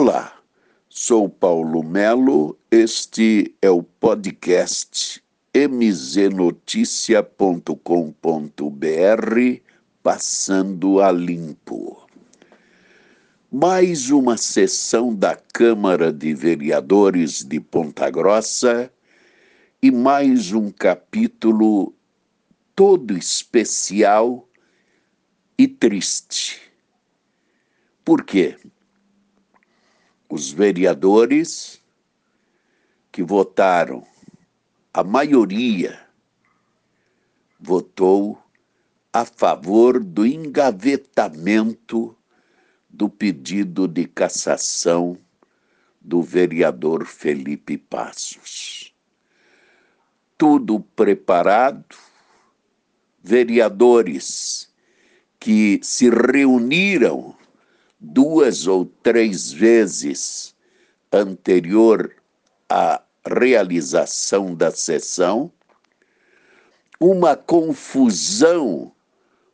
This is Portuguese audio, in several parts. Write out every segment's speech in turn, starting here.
Olá, sou Paulo Melo, este é o podcast mznoticia.com.br Passando a Limpo. Mais uma sessão da Câmara de Vereadores de Ponta Grossa e mais um capítulo todo especial e triste. Por quê? Os vereadores que votaram, a maioria votou a favor do engavetamento do pedido de cassação do vereador Felipe Passos. Tudo preparado, vereadores que se reuniram duas ou três vezes anterior à realização da sessão, uma confusão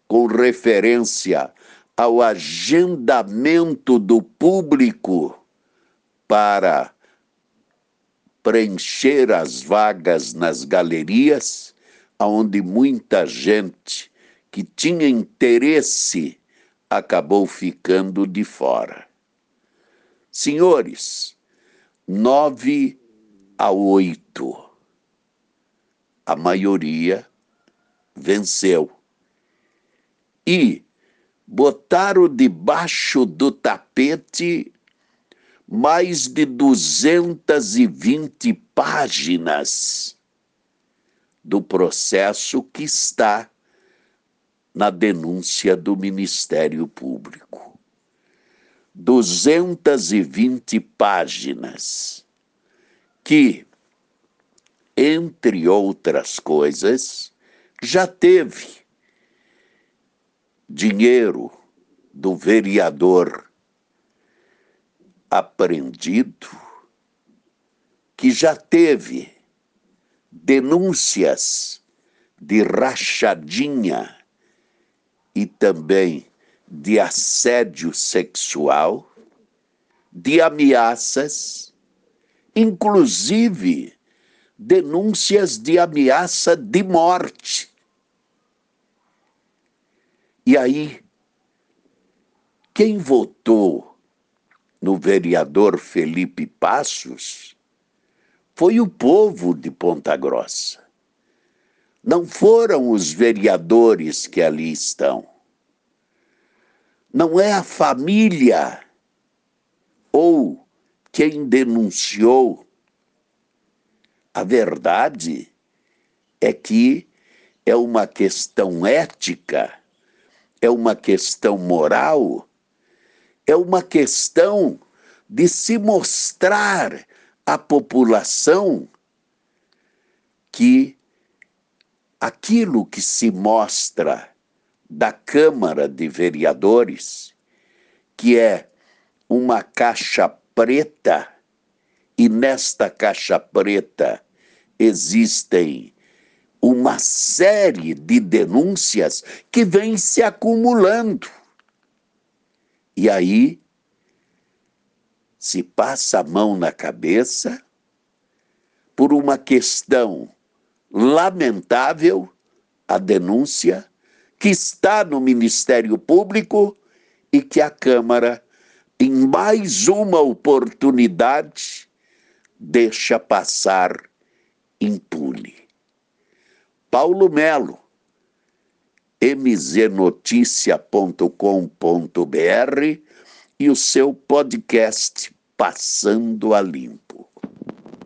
com referência ao agendamento do público para preencher as vagas nas galerias, onde muita gente que tinha interesse acabou ficando de fora. Senhores, nove a oito, a maioria venceu. E botaram debaixo do tapete mais de 220 páginas do processo que está na denúncia do Ministério Público. 220 páginas que, entre outras coisas, já teve dinheiro do vereador apreendido, que já teve denúncias de rachadinha e também de assédio sexual, de ameaças, inclusive denúncias de ameaça de morte. E aí, quem votou no vereador Felipe Passos foi o povo de Ponta Grossa. Não foram os vereadores que ali estão. Não é a família ou quem denunciou. A verdade é que é uma questão ética, é uma questão moral, é uma questão de se mostrar à população que aquilo que se mostra da Câmara de Vereadores, que é uma caixa preta, e nesta caixa preta existem uma série de denúncias que vêm se acumulando. E aí se passa a mão na cabeça por uma questão lamentável a denúncia que está no Ministério Público e que a Câmara, em mais uma oportunidade, deixa passar impune. Paulo Melo, mznoticia.com.br e o seu podcast Passando a Limpo.